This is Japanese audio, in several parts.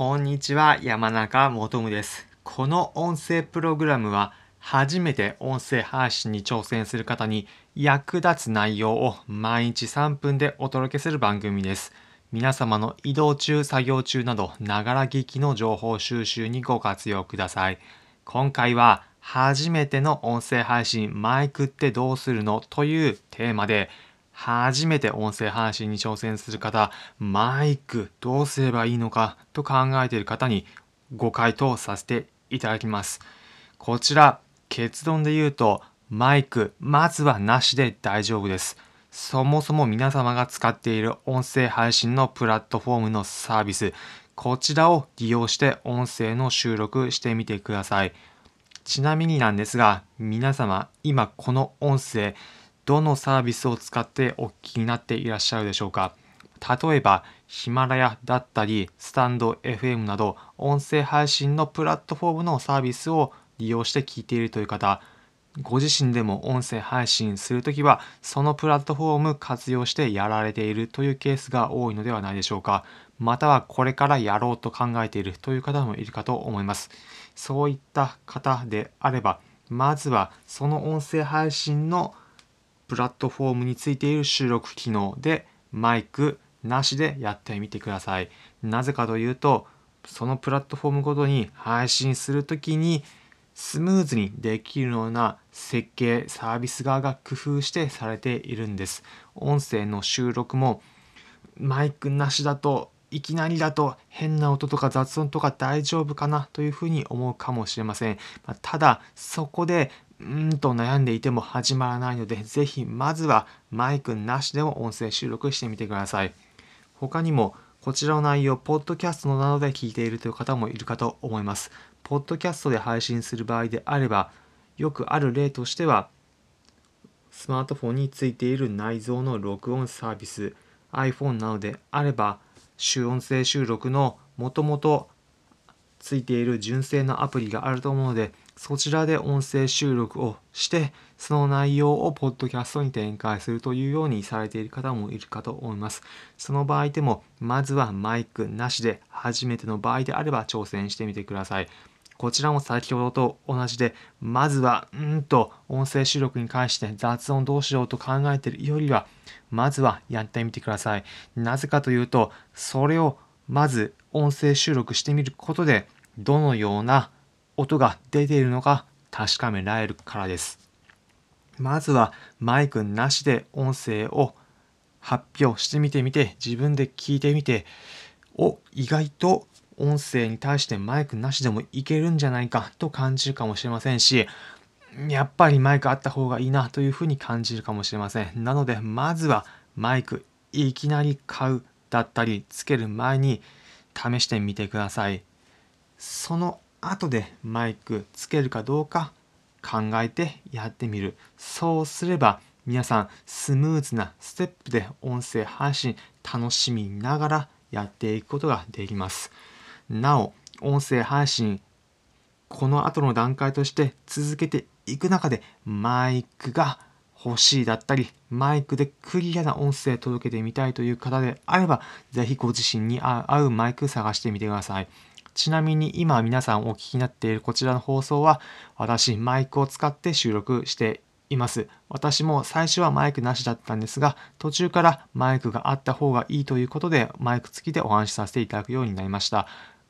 こんにちは、山中もとむです。この音声プログラムは、初めて音声配信に挑戦する方に役立つ内容を毎日3分でお届けする番組です。皆様の移動中、作業中など、ながら聞きの情報収集にご活用ください。今回は、初めての音声配信、マイクってどうするのというテーマで、初めて音声配信に挑戦する方、マイクどうすればいいのかと考えている方にご回答させていただきます。こちら、結論で言うと、マイク、まずはなしで大丈夫です。そもそも皆様が使っている音声配信のプラットフォームのサービス、こちらを利用して音声の収録してみてください。ちなみになんですが、皆様、今この音声、どのサービスを使ってお聞きになっていらっしゃるでしょうか？例えば、ヒマラヤだったり、スタンド FM など、音声配信のプラットフォームのサービスを利用して聞いているという方、ご自身でも音声配信するときは、そのプラットフォーム活用してやられているというケースが多いのではないでしょうか？またはこれからやろうと考えているという方もいるかと思います。そういった方であれば、まずはその音声配信のプラットフォームについている収録機能でマイクなしでやってみてください。なぜかというと、そのプラットフォームごとに配信するときにスムーズにできるような設計、サービス側が工夫してされているんです。音声の収録もマイクなしだといきなりだと変な音とか雑音とか大丈夫かなというふうに思うかもしれません。ただそこでうーんと悩んでいても始まらないので、ぜひまずはマイクなしでも音声収録してみてください。他にもこちらの内容、ポッドキャストなどで聞いているという方もいるかと思います。ポッドキャストで配信する場合であれば、よくある例としては、スマートフォンについている内蔵の録音サービス、iPhone などであれば、主音声収録のもともとついている純正のアプリがあると思うので、そちらで音声収録をして、その内容をポッドキャストに展開するというようにされている方もいるかと思います。その場合でも、まずはマイクなしで、初めての場合であれば挑戦してみてください。こちらも先ほどと同じで、まずは、うんと音声収録に関して雑音どうしようと考えているよりは、まずはやってみてください。なぜかというと、それをまず音声収録してみることで、どのような音が出ているのか確かめられるからです。まずはマイクなしで音声を発表してみてみて、自分で聞いてみて、お、意外と音声に対してマイクなしでもいけるんじゃないかと感じるかもしれませんし、やっぱりマイクあった方がいいなというふうに感じるかもしれません。なので、まずはマイクいきなり買うだったり、つける前に試してみてください。その後でマイクつけるかどうか考えてやってみる。そうすれば皆さんスムーズなステップで音声配信楽しみながらやっていくことができます。なお、音声配信この後の段階として続けていく中でマイクが欲しいだったりマイクでクリアな音声届けてみたいという方であればぜひご自身に合うマイク探してみてください。ちなみに今皆さんお聞きになっているこちらの放送は私マイクを使って収録しています。私も最初はマイクなしだったんですが途中からマイクがあった方がいいということでマイク付きでお話しさせていただくようになりました。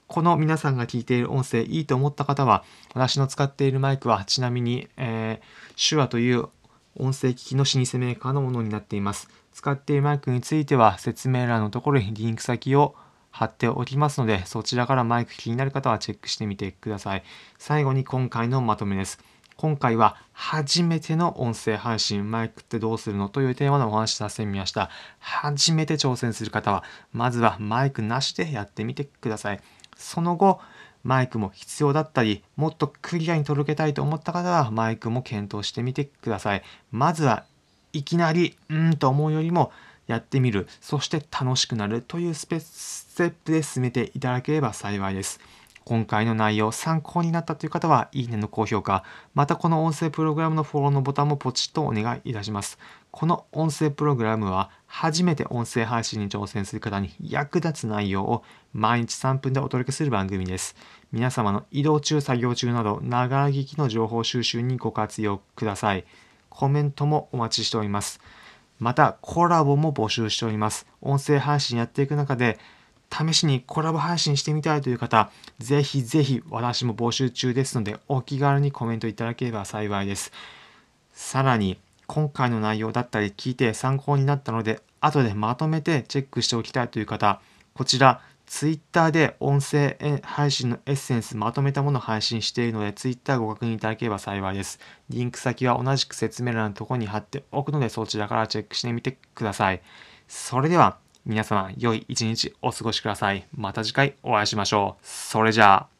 この皆さんが聞いている音声いいと思った方は私の使っているマイクはちなみに、えー、手話という音声機器の老舗メーカーのものになっています。使っているマイクについては説明欄のところにリンク先を貼っておきますので、そちらからマイク気になる方はチェックしてみてください。最後に今回のまとめです。今回は初めての音声配信、マイクってどうするのというテーマのお話しさせてみました。初めて挑戦する方は、まずはマイクなしでやってみてください。その後、マイクも必要だったり、もっとクリアに届けたいと思った方は、マイクも検討してみてください。まずはいきなり、うんと思うよりも、やってみる、そして楽しくなるというスペステップで進めていただければ幸いです。今回の内容参考になったという方は、いいねの高評価、またこの音声プログラムのフォローのボタンもポチッとお願いいたします。この音声プログラムは初めて音声配信に挑戦する方に役立つ内容を毎日3分でお届けする番組です。皆様の移動中、作業中など、ながら聞きの情報収集にご活用ください。コメントもお待ちしております。また、コラボも募集しております。音声配信やっていく中で、試しにコラボ配信してみたいという方、ぜひぜひ私も募集中ですので、お気軽にコメントいただければ幸いです。さらに、今回の内容だったり聞いて参考になったので、後でまとめてチェックしておきたいという方、こちら、Twitter で音声配信のエッセンスまとめたものを配信しているので、Twitter ご確認いただければ幸いです。リンク先は同じく説明欄のところに貼っておくので、そちらからチェックしてみてください。それでは、皆様、良い一日お過ごしください。また次回お会いしましょう。それじゃあ。